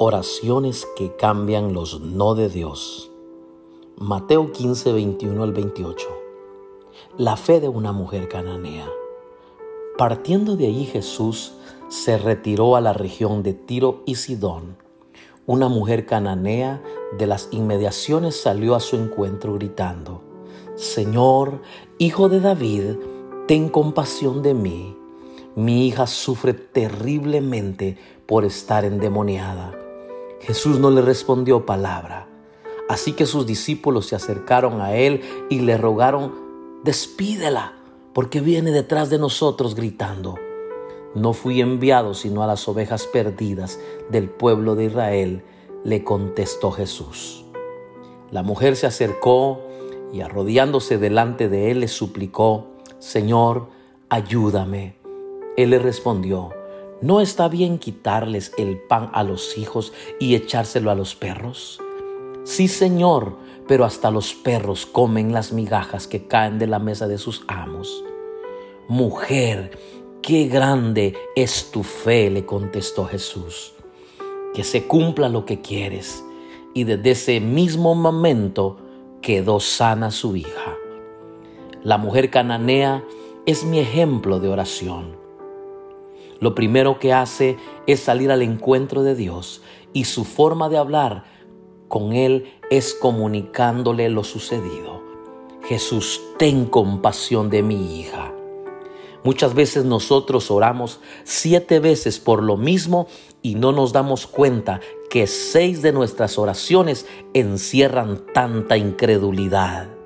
Oraciones que cambian los no de Dios. Mateo 15, 21 al 28. La fe de una mujer cananea. Partiendo de allí Jesús se retiró a la región de Tiro y Sidón. Una mujer cananea de las inmediaciones salió a su encuentro gritando, Señor, hijo de David, ten compasión de mí. Mi hija sufre terriblemente por estar endemoniada. Jesús no le respondió palabra. Así que sus discípulos se acercaron a él y le rogaron, despídela, porque viene detrás de nosotros gritando. No fui enviado sino a las ovejas perdidas del pueblo de Israel, le contestó Jesús. La mujer se acercó y arrodillándose delante de él le suplicó, Señor, ayúdame. Él le respondió, ¿No está bien quitarles el pan a los hijos y echárselo a los perros? Sí, Señor, pero hasta los perros comen las migajas que caen de la mesa de sus amos. Mujer, qué grande es tu fe, le contestó Jesús. Que se cumpla lo que quieres. Y desde ese mismo momento quedó sana su hija. La mujer cananea es mi ejemplo de oración lo primero que hace es salir al encuentro de Dios y su forma de hablar con Él es comunicándole lo sucedido. Jesús, ten compasión de mi hija. Muchas veces nosotros oramos siete veces por lo mismo y no nos damos cuenta que seis de nuestras oraciones encierran tanta incredulidad.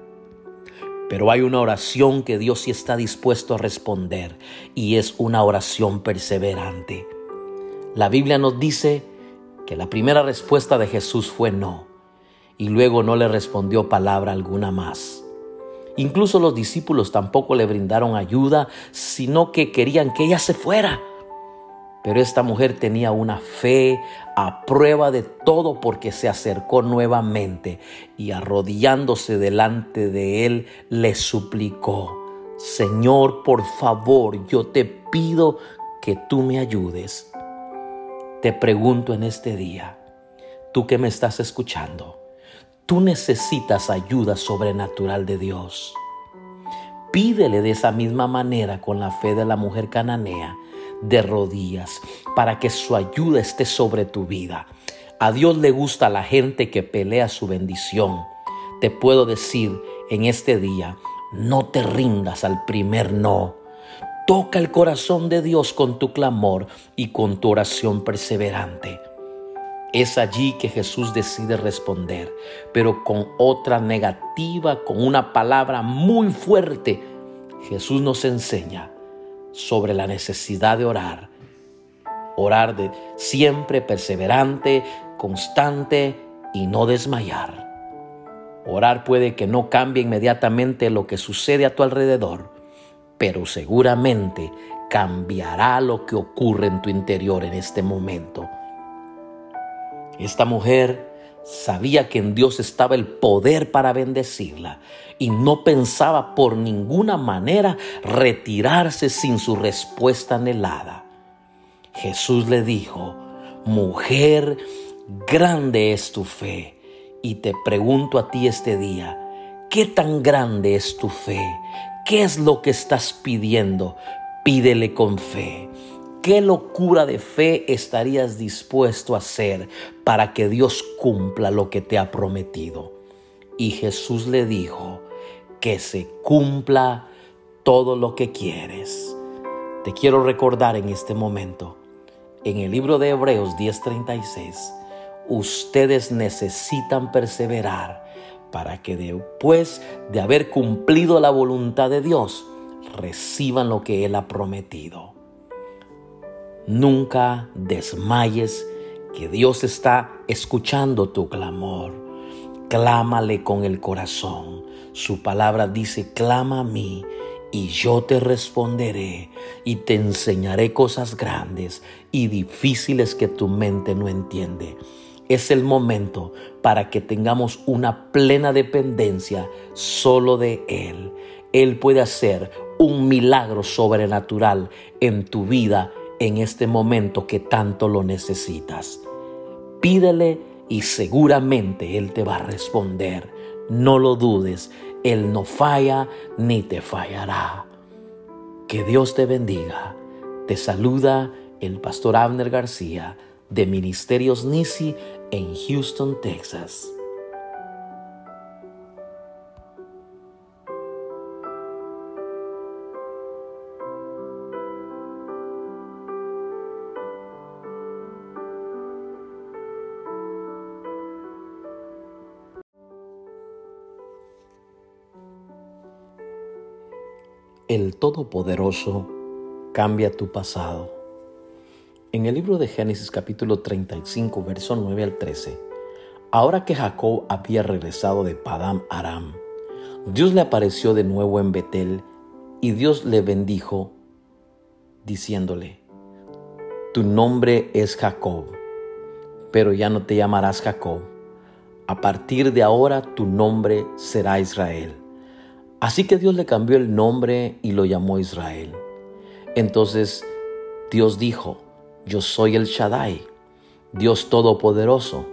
Pero hay una oración que Dios sí está dispuesto a responder y es una oración perseverante. La Biblia nos dice que la primera respuesta de Jesús fue no y luego no le respondió palabra alguna más. Incluso los discípulos tampoco le brindaron ayuda, sino que querían que ella se fuera. Pero esta mujer tenía una fe a prueba de todo porque se acercó nuevamente y arrodillándose delante de él le suplicó, Señor, por favor, yo te pido que tú me ayudes. Te pregunto en este día, tú que me estás escuchando, tú necesitas ayuda sobrenatural de Dios. Pídele de esa misma manera con la fe de la mujer cananea de rodillas para que su ayuda esté sobre tu vida. A Dios le gusta la gente que pelea su bendición. Te puedo decir en este día, no te rindas al primer no. Toca el corazón de Dios con tu clamor y con tu oración perseverante. Es allí que Jesús decide responder, pero con otra negativa, con una palabra muy fuerte. Jesús nos enseña sobre la necesidad de orar. Orar de siempre perseverante, constante y no desmayar. Orar puede que no cambie inmediatamente lo que sucede a tu alrededor, pero seguramente cambiará lo que ocurre en tu interior en este momento. Esta mujer Sabía que en Dios estaba el poder para bendecirla y no pensaba por ninguna manera retirarse sin su respuesta anhelada. Jesús le dijo, mujer, grande es tu fe. Y te pregunto a ti este día, ¿qué tan grande es tu fe? ¿Qué es lo que estás pidiendo? Pídele con fe. ¿Qué locura de fe estarías dispuesto a hacer para que Dios cumpla lo que te ha prometido? Y Jesús le dijo, que se cumpla todo lo que quieres. Te quiero recordar en este momento, en el libro de Hebreos 10:36, ustedes necesitan perseverar para que después de haber cumplido la voluntad de Dios, reciban lo que Él ha prometido. Nunca desmayes que Dios está escuchando tu clamor. Clámale con el corazón. Su palabra dice, clama a mí y yo te responderé y te enseñaré cosas grandes y difíciles que tu mente no entiende. Es el momento para que tengamos una plena dependencia solo de Él. Él puede hacer un milagro sobrenatural en tu vida en este momento que tanto lo necesitas. Pídele y seguramente Él te va a responder. No lo dudes, Él no falla ni te fallará. Que Dios te bendiga. Te saluda el pastor Abner García de Ministerios Nisi en Houston, Texas. El Todopoderoso cambia tu pasado. En el libro de Génesis capítulo 35, verso 9 al 13, ahora que Jacob había regresado de Padam Aram, Dios le apareció de nuevo en Betel y Dios le bendijo, diciéndole, Tu nombre es Jacob, pero ya no te llamarás Jacob. A partir de ahora tu nombre será Israel Así que Dios le cambió el nombre y lo llamó Israel. Entonces Dios dijo, yo soy el Shaddai, Dios Todopoderoso.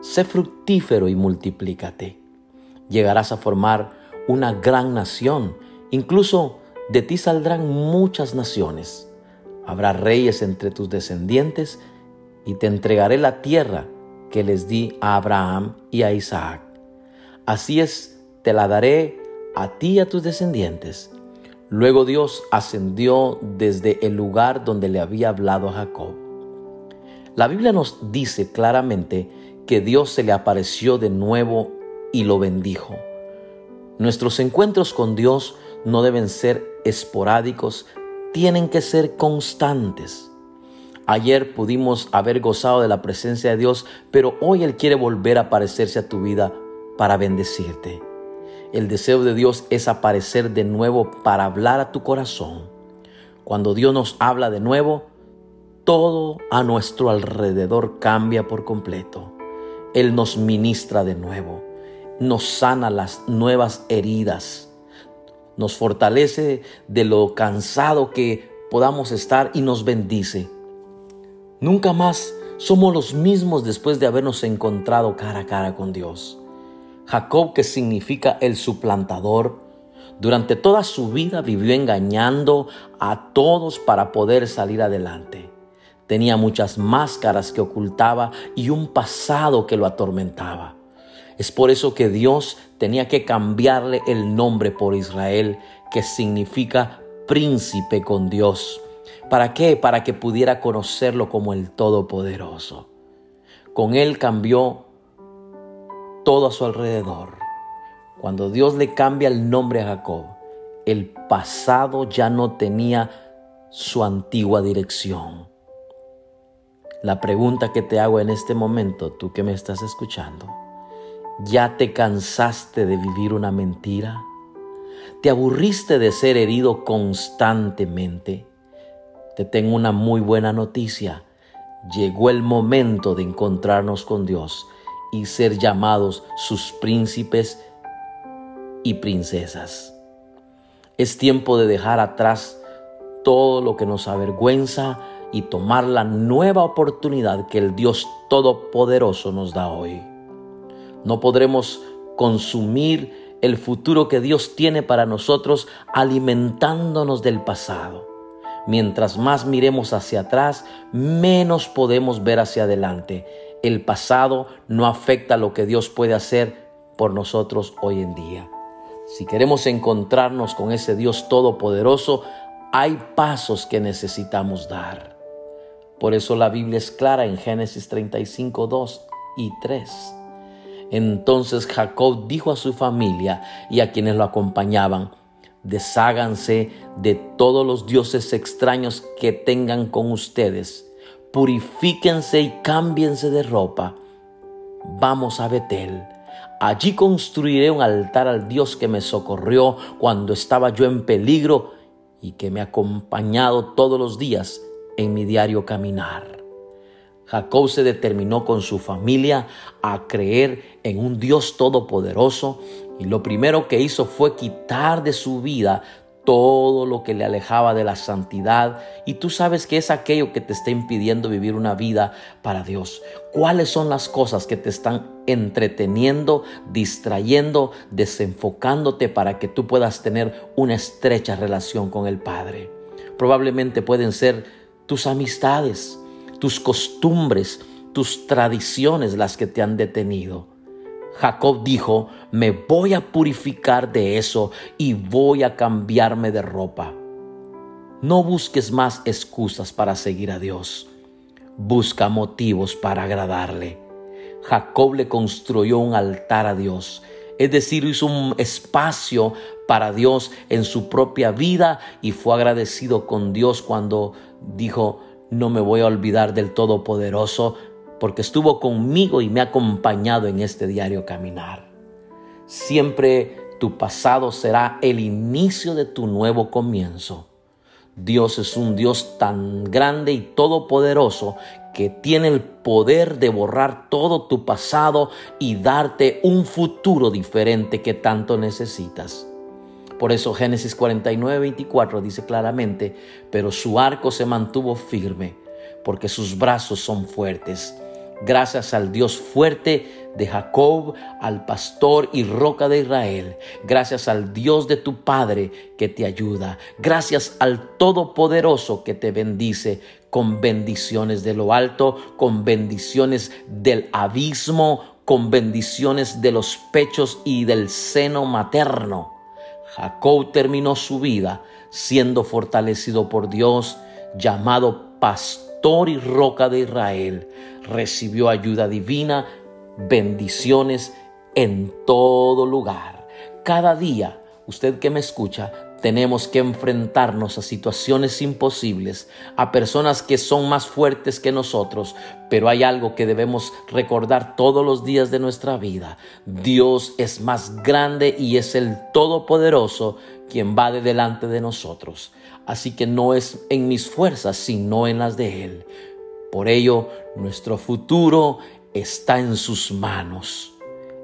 Sé fructífero y multiplícate. Llegarás a formar una gran nación. Incluso de ti saldrán muchas naciones. Habrá reyes entre tus descendientes y te entregaré la tierra que les di a Abraham y a Isaac. Así es, te la daré a ti y a tus descendientes. Luego Dios ascendió desde el lugar donde le había hablado a Jacob. La Biblia nos dice claramente que Dios se le apareció de nuevo y lo bendijo. Nuestros encuentros con Dios no deben ser esporádicos, tienen que ser constantes. Ayer pudimos haber gozado de la presencia de Dios, pero hoy Él quiere volver a aparecerse a tu vida para bendecirte. El deseo de Dios es aparecer de nuevo para hablar a tu corazón. Cuando Dios nos habla de nuevo, todo a nuestro alrededor cambia por completo. Él nos ministra de nuevo, nos sana las nuevas heridas, nos fortalece de lo cansado que podamos estar y nos bendice. Nunca más somos los mismos después de habernos encontrado cara a cara con Dios. Jacob, que significa el suplantador, durante toda su vida vivió engañando a todos para poder salir adelante. Tenía muchas máscaras que ocultaba y un pasado que lo atormentaba. Es por eso que Dios tenía que cambiarle el nombre por Israel, que significa príncipe con Dios. ¿Para qué? Para que pudiera conocerlo como el Todopoderoso. Con él cambió todo a su alrededor. Cuando Dios le cambia el nombre a Jacob, el pasado ya no tenía su antigua dirección. La pregunta que te hago en este momento, tú que me estás escuchando, ¿ya te cansaste de vivir una mentira? ¿Te aburriste de ser herido constantemente? Te tengo una muy buena noticia. Llegó el momento de encontrarnos con Dios y ser llamados sus príncipes y princesas. Es tiempo de dejar atrás todo lo que nos avergüenza y tomar la nueva oportunidad que el Dios Todopoderoso nos da hoy. No podremos consumir el futuro que Dios tiene para nosotros alimentándonos del pasado. Mientras más miremos hacia atrás, menos podemos ver hacia adelante el pasado no afecta lo que Dios puede hacer por nosotros hoy en día. Si queremos encontrarnos con ese Dios todopoderoso, hay pasos que necesitamos dar. Por eso la Biblia es clara en Génesis 35, 2 y 3. Entonces Jacob dijo a su familia y a quienes lo acompañaban, desháganse de todos los dioses extraños que tengan con ustedes purifíquense y cámbiense de ropa. Vamos a Betel. Allí construiré un altar al Dios que me socorrió cuando estaba yo en peligro y que me ha acompañado todos los días en mi diario caminar. Jacob se determinó con su familia a creer en un Dios todopoderoso y lo primero que hizo fue quitar de su vida todo lo que le alejaba de la santidad y tú sabes que es aquello que te está impidiendo vivir una vida para Dios. ¿Cuáles son las cosas que te están entreteniendo, distrayendo, desenfocándote para que tú puedas tener una estrecha relación con el Padre? Probablemente pueden ser tus amistades, tus costumbres, tus tradiciones las que te han detenido. Jacob dijo, me voy a purificar de eso y voy a cambiarme de ropa. No busques más excusas para seguir a Dios. Busca motivos para agradarle. Jacob le construyó un altar a Dios, es decir, hizo un espacio para Dios en su propia vida y fue agradecido con Dios cuando dijo, no me voy a olvidar del Todopoderoso, porque estuvo conmigo y me ha acompañado en este diario caminar. Siempre tu pasado será el inicio de tu nuevo comienzo. Dios es un Dios tan grande y todopoderoso que tiene el poder de borrar todo tu pasado y darte un futuro diferente que tanto necesitas. Por eso Génesis 49, 24 dice claramente, pero su arco se mantuvo firme, porque sus brazos son fuertes Gracias al Dios fuerte de Jacob, al pastor y roca de Israel. Gracias al Dios de tu Padre que te ayuda. Gracias al Todopoderoso que te bendice con bendiciones de lo alto, con bendiciones del abismo, con bendiciones de los pechos y del seno materno. Jacob terminó su vida siendo fortalecido por Dios, llamado pastor y roca de Israel, recibió ayuda divina, bendiciones en todo lugar. Cada día, usted que me escucha, tenemos que enfrentarnos a situaciones imposibles, a personas que son más fuertes que nosotros, pero hay algo que debemos recordar todos los días de nuestra vida. Dios es más grande y es el Todopoderoso quien va de delante de nosotros. Así que no es en mis fuerzas, sino en las de Él. Por ello, nuestro futuro está en sus manos.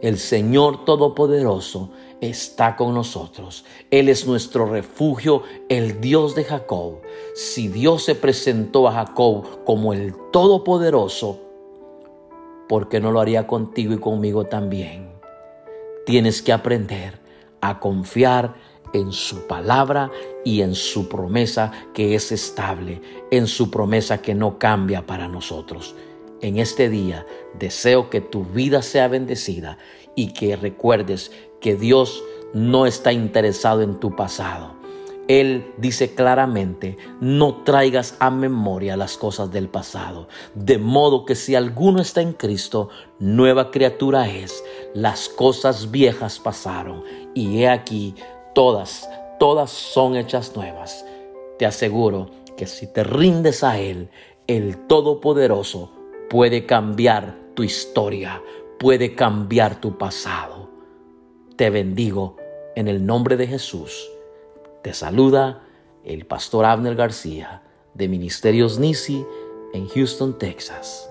El Señor Todopoderoso está con nosotros. Él es nuestro refugio, el Dios de Jacob. Si Dios se presentó a Jacob como el Todopoderoso, ¿por qué no lo haría contigo y conmigo también? Tienes que aprender a confiar en su palabra y en su promesa que es estable, en su promesa que no cambia para nosotros. En este día deseo que tu vida sea bendecida y que recuerdes que Dios no está interesado en tu pasado. Él dice claramente, no traigas a memoria las cosas del pasado, de modo que si alguno está en Cristo, nueva criatura es, las cosas viejas pasaron, y he aquí, todas, todas son hechas nuevas. Te aseguro que si te rindes a Él, el Todopoderoso puede cambiar tu historia, puede cambiar tu pasado. Te bendigo en el nombre de Jesús. Te saluda el pastor Abner García de Ministerios Nisi en Houston, Texas.